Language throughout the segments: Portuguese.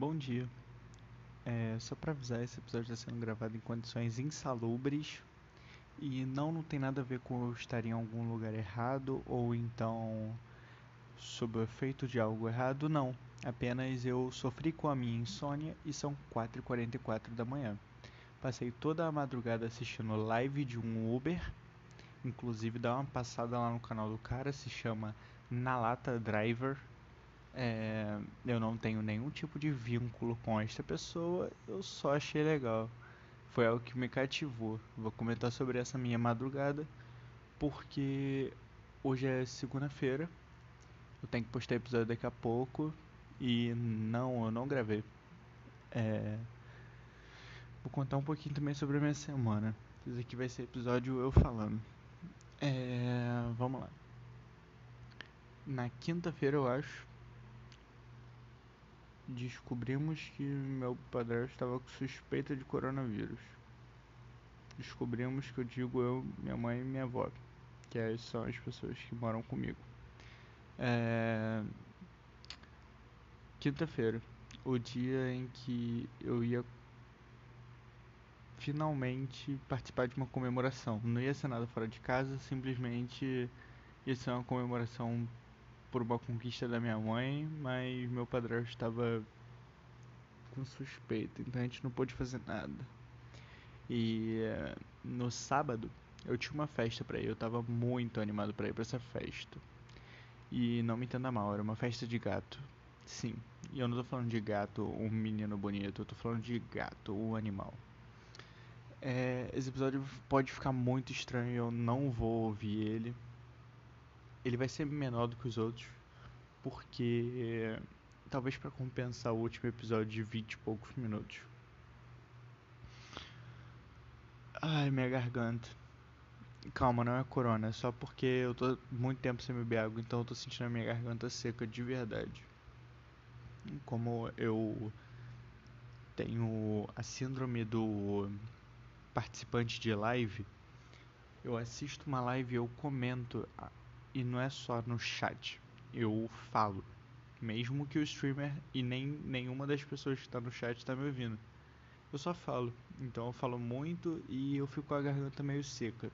Bom dia. É, só para avisar, esse episódio está sendo gravado em condições insalubres e não, não tem nada a ver com eu estar em algum lugar errado ou então sob o efeito de algo errado, não. Apenas eu sofri com a minha insônia e são 4h44 da manhã. Passei toda a madrugada assistindo live de um Uber, inclusive dá uma passada lá no canal do cara, se chama Nalata Driver é, eu não tenho nenhum tipo de vínculo com esta pessoa, eu só achei legal. Foi algo que me cativou. Vou comentar sobre essa minha madrugada, porque hoje é segunda-feira. Eu tenho que postar episódio daqui a pouco e não, eu não gravei. É, vou contar um pouquinho também sobre a minha semana. Esse aqui vai ser episódio eu falando. É, vamos lá. Na quinta-feira, eu acho, descobrimos que meu padrasto estava com suspeita de coronavírus. Descobrimos que eu digo eu, minha mãe e minha avó, que são as pessoas que moram comigo. É... Quinta-feira, o dia em que eu ia finalmente participar de uma comemoração. Não ia ser nada fora de casa, simplesmente ia ser uma comemoração por uma conquista da minha mãe, mas meu padrasto estava com suspeita, então a gente não pôde fazer nada. E uh, no sábado eu tinha uma festa para ir, eu estava muito animado para ir para essa festa. E não me entenda mal, era uma festa de gato. Sim, e eu não tô falando de gato, um menino bonito, eu tô falando de gato, um animal. É, esse episódio pode ficar muito estranho, eu não vou ouvir ele ele vai ser menor do que os outros, porque talvez para compensar o último episódio de 20 e poucos minutos. Ai, minha garganta. Calma, não é corona, é só porque eu tô muito tempo sem beber água, então eu tô sentindo a minha garganta seca de verdade. Como eu tenho a síndrome do participante de live, eu assisto uma live e eu comento e não é só no chat. Eu falo. Mesmo que o streamer e nem nenhuma das pessoas que está no chat está me ouvindo. Eu só falo. Então eu falo muito e eu fico com a garganta meio seca.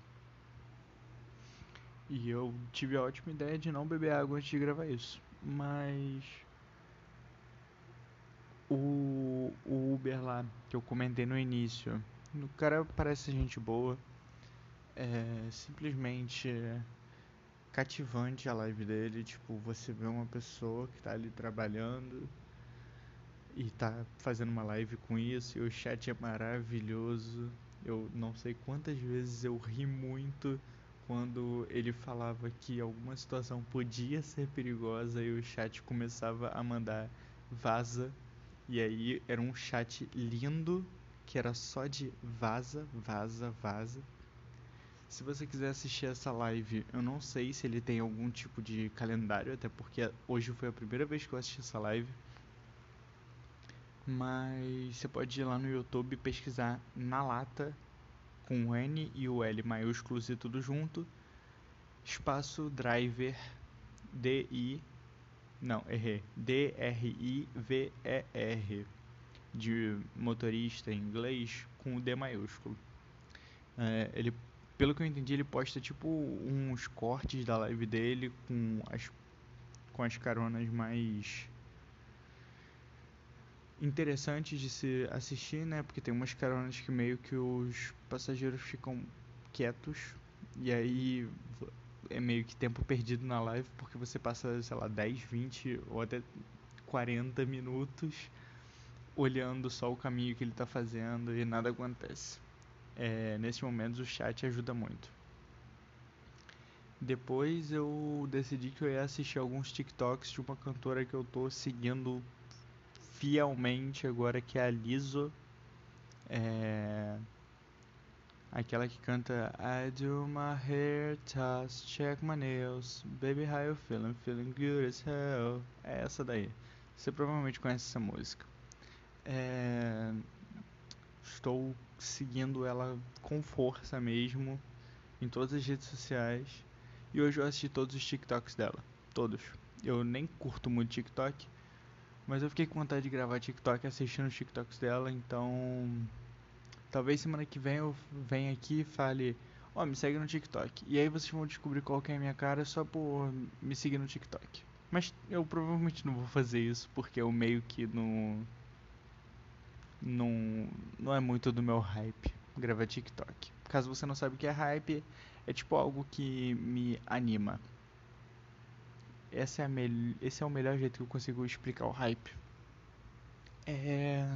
E eu tive a ótima ideia de não beber água antes de gravar isso. Mas. O, o Uber lá, que eu comentei no início. O cara parece gente boa. É simplesmente cativante a live dele, tipo, você vê uma pessoa que tá ali trabalhando e tá fazendo uma live com isso, e o chat é maravilhoso. Eu não sei quantas vezes eu ri muito quando ele falava que alguma situação podia ser perigosa e o chat começava a mandar vaza. E aí era um chat lindo que era só de vaza, vaza, vaza. Se você quiser assistir essa live, eu não sei se ele tem algum tipo de calendário, até porque hoje foi a primeira vez que eu assisti essa live. Mas você pode ir lá no YouTube e pesquisar na lata com o N e o L maiúsculos e tudo junto. Espaço driver D I não, errei. D R I V E R de motorista em inglês com o D maiúsculo. É, ele pelo que eu entendi, ele posta tipo uns cortes da live dele com as com as caronas mais interessantes de se assistir, né? Porque tem umas caronas que meio que os passageiros ficam quietos e aí é meio que tempo perdido na live porque você passa, sei lá, 10, 20 ou até 40 minutos olhando só o caminho que ele está fazendo e nada acontece é, nesses momentos o chat ajuda muito. Depois eu decidi que eu ia assistir alguns TikToks de uma cantora que eu tô seguindo fielmente agora, que é a Liso. É... Aquela que canta I do my hair toss, check my nails, baby how you feeling, feeling good as hell. É essa daí. Você provavelmente conhece essa música. É... Estou seguindo ela com força mesmo em todas as redes sociais. E hoje eu assisti todos os TikToks dela. Todos. Eu nem curto muito TikTok, Mas eu fiquei com vontade de gravar TikTok assistindo os TikToks dela, então. Talvez semana que vem eu venha aqui e fale, ó, oh, me segue no TikTok. E aí vocês vão descobrir qual que é a minha cara só por me seguir no TikTok. Mas eu provavelmente não vou fazer isso porque eu meio que não. Não, não é muito do meu hype gravar TikTok. Caso você não sabe o que é hype, é tipo algo que me anima essa é a esse é o melhor jeito que eu consigo explicar o hype. É...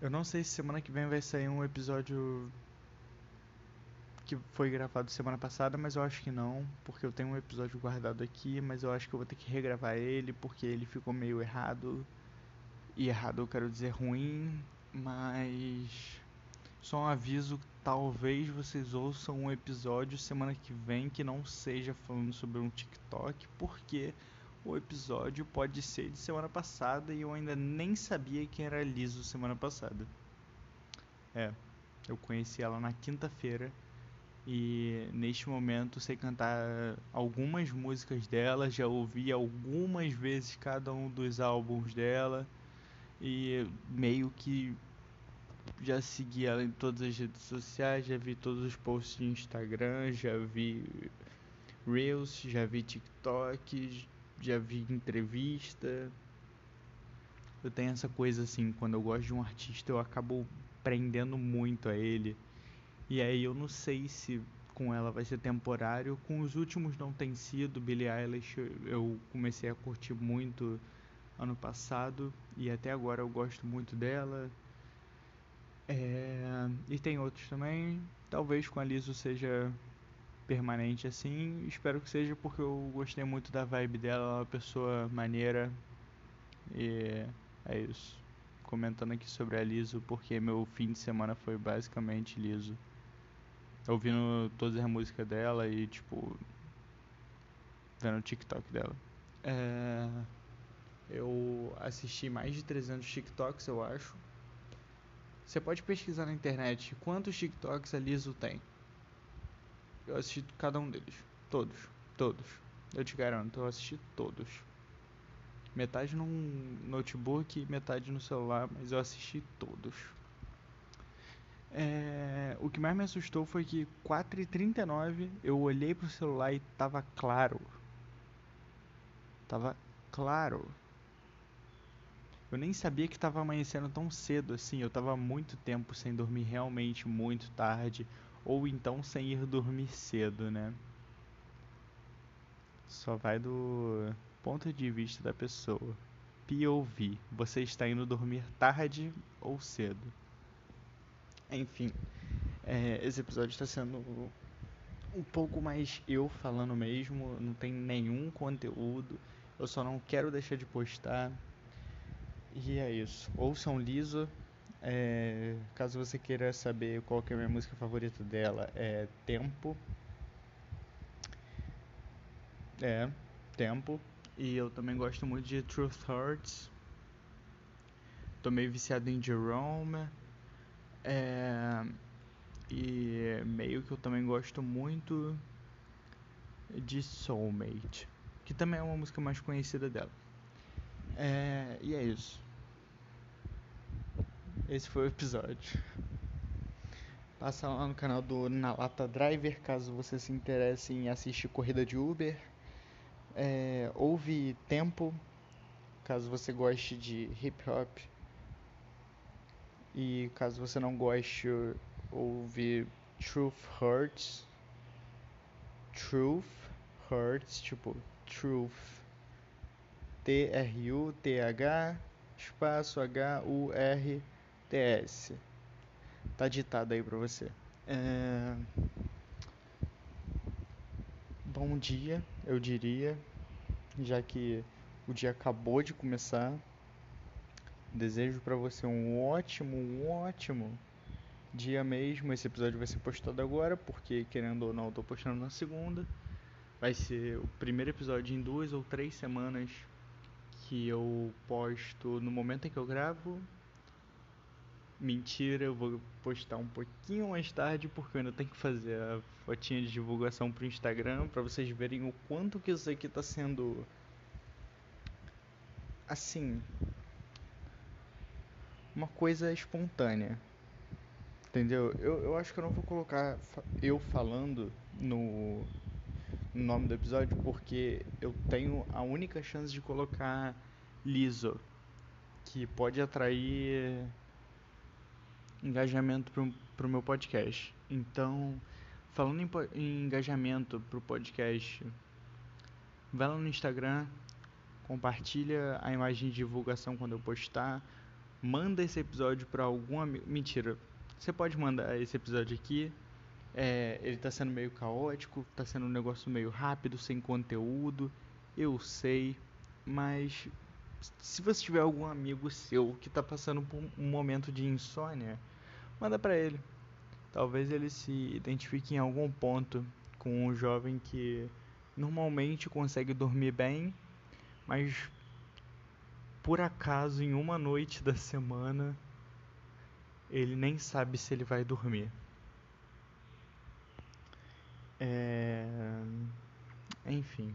Eu não sei se semana que vem vai sair um episódio que foi gravado semana passada, mas eu acho que não, porque eu tenho um episódio guardado aqui, mas eu acho que eu vou ter que regravar ele porque ele ficou meio errado. E errado eu quero dizer ruim, mas só um aviso, talvez vocês ouçam um episódio semana que vem que não seja falando sobre um TikTok, porque o episódio pode ser de semana passada e eu ainda nem sabia quem era Liso semana passada. É, eu conheci ela na quinta-feira e neste momento sei cantar algumas músicas dela, já ouvi algumas vezes cada um dos álbuns dela e meio que já segui ela em todas as redes sociais, já vi todos os posts de Instagram, já vi Reels, já vi TikTok, já vi entrevista. Eu tenho essa coisa assim, quando eu gosto de um artista eu acabo prendendo muito a ele. E aí eu não sei se com ela vai ser temporário. Com os últimos não tem sido. Billie Eilish eu comecei a curtir muito ano passado e até agora eu gosto muito dela. É, e tem outros também. Talvez com a Liso seja permanente assim. Espero que seja porque eu gostei muito da vibe dela, ela é uma pessoa maneira. E é isso. Comentando aqui sobre a Liso, porque meu fim de semana foi basicamente liso. Ouvindo todas as músicas dela e tipo. Vendo o TikTok dela. É, eu assisti mais de 300 TikToks, eu acho. Você pode pesquisar na internet quantos TikToks a Liso tem. Eu assisti cada um deles. Todos. Todos. Eu te garanto, eu assisti todos. Metade num notebook, metade no celular, mas eu assisti todos. É, o que mais me assustou foi que 4h39 eu olhei pro celular e tava claro. Tava claro eu nem sabia que estava amanhecendo tão cedo assim. Eu estava muito tempo sem dormir realmente muito tarde, ou então sem ir dormir cedo, né? Só vai do ponto de vista da pessoa. POV. Você está indo dormir tarde ou cedo? Enfim, é, esse episódio está sendo um pouco mais eu falando mesmo. Não tem nenhum conteúdo. Eu só não quero deixar de postar. E é isso. Ouçam Liso. É, caso você queira saber qual que é a minha música favorita dela, é Tempo. É, Tempo. E eu também gosto muito de Truth Hurts. Tô meio viciado em Jerome. É, e meio que eu também gosto muito de Soulmate, que também é uma música mais conhecida dela. É, e é isso. Esse foi o episódio. Passa lá no canal do Na Lata Driver caso você se interesse em assistir corrida de Uber. É, ouve Tempo caso você goste de hip hop. E caso você não goste, ouve Truth Hurts. Truth Hurts, tipo Truth. T-R-U-T-H espaço H-U-R Tá ditado aí pra você. É... Bom dia, eu diria, já que o dia acabou de começar. Desejo para você um ótimo, um ótimo dia mesmo. Esse episódio vai ser postado agora, porque querendo ou não, eu tô postando na segunda. Vai ser o primeiro episódio em duas ou três semanas que eu posto no momento em que eu gravo Mentira, eu vou postar um pouquinho mais tarde porque eu ainda tenho que fazer a fotinha de divulgação pro Instagram para vocês verem o quanto que isso aqui tá sendo assim, uma coisa espontânea. Entendeu? Eu, eu acho que eu não vou colocar eu falando no, no nome do episódio porque eu tenho a única chance de colocar liso, que pode atrair engajamento pro, pro meu podcast. Então, falando em, em engajamento pro podcast, vai lá no Instagram, compartilha a imagem de divulgação quando eu postar, manda esse episódio para algum amigo. Mentira, você pode mandar esse episódio aqui. É, ele tá sendo meio caótico, tá sendo um negócio meio rápido, sem conteúdo. Eu sei, mas se você tiver algum amigo seu que tá passando por um momento de insônia, manda para ele. Talvez ele se identifique em algum ponto com um jovem que normalmente consegue dormir bem, mas por acaso em uma noite da semana ele nem sabe se ele vai dormir. É... Enfim.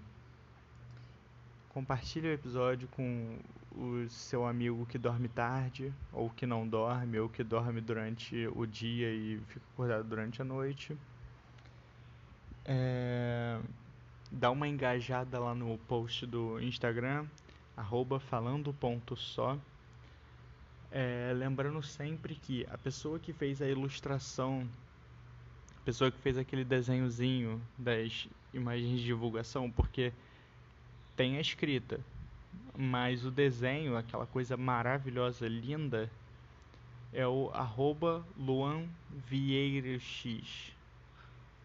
Compartilhe o episódio com o seu amigo que dorme tarde, ou que não dorme, ou que dorme durante o dia e fica acordado durante a noite. É... Dá uma engajada lá no post do Instagram, arroba falando.só. É, lembrando sempre que a pessoa que fez a ilustração, a pessoa que fez aquele desenhozinho das imagens de divulgação, porque tem a escrita, mas o desenho, aquela coisa maravilhosa, linda, é o arroba Luan Vieira X.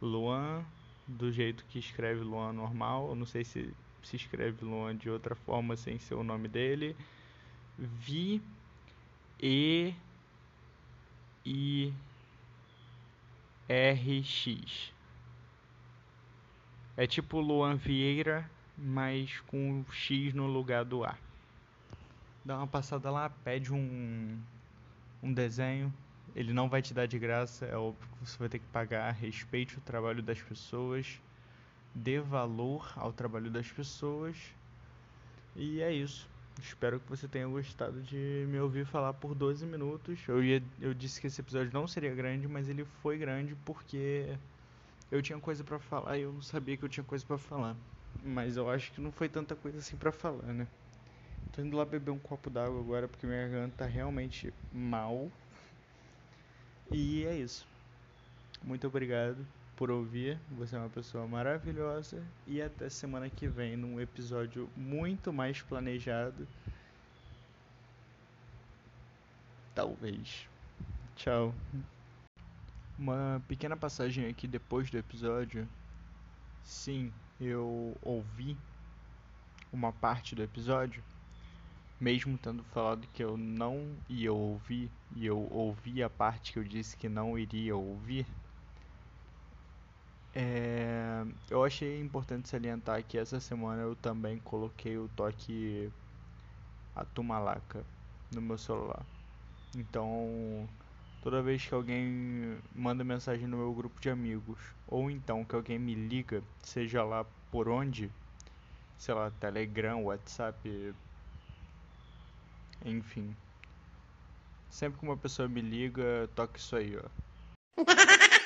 Luan, do jeito que escreve Luan normal, eu não sei se se escreve Luan de outra forma sem ser o nome dele. Vi e I R X. É tipo Luan Vieira, mas com X no lugar do A. Dá uma passada lá, pede um um desenho. Ele não vai te dar de graça, é óbvio que você vai ter que pagar. Respeite o trabalho das pessoas, dê valor ao trabalho das pessoas. E é isso. Espero que você tenha gostado de me ouvir falar por 12 minutos. Eu, ia, eu disse que esse episódio não seria grande, mas ele foi grande porque eu tinha coisa para falar e eu não sabia que eu tinha coisa para falar. Mas eu acho que não foi tanta coisa assim para falar, né? Tô indo lá beber um copo d'água agora porque minha garganta tá realmente mal. E é isso. Muito obrigado por ouvir. Você é uma pessoa maravilhosa. E até semana que vem num episódio muito mais planejado. Talvez. Tchau. Uma pequena passagem aqui depois do episódio. Sim, eu ouvi uma parte do episódio, mesmo tendo falado que eu não ia ouvir, e eu ouvi a parte que eu disse que não iria ouvir. É, eu achei importante salientar que essa semana eu também coloquei o toque Atumalaca no meu celular. Então, toda vez que alguém manda mensagem no meu grupo de amigos, ou então que alguém me liga, seja lá por onde, sei lá, Telegram, WhatsApp, enfim. Sempre que uma pessoa me liga, toque isso aí, ó.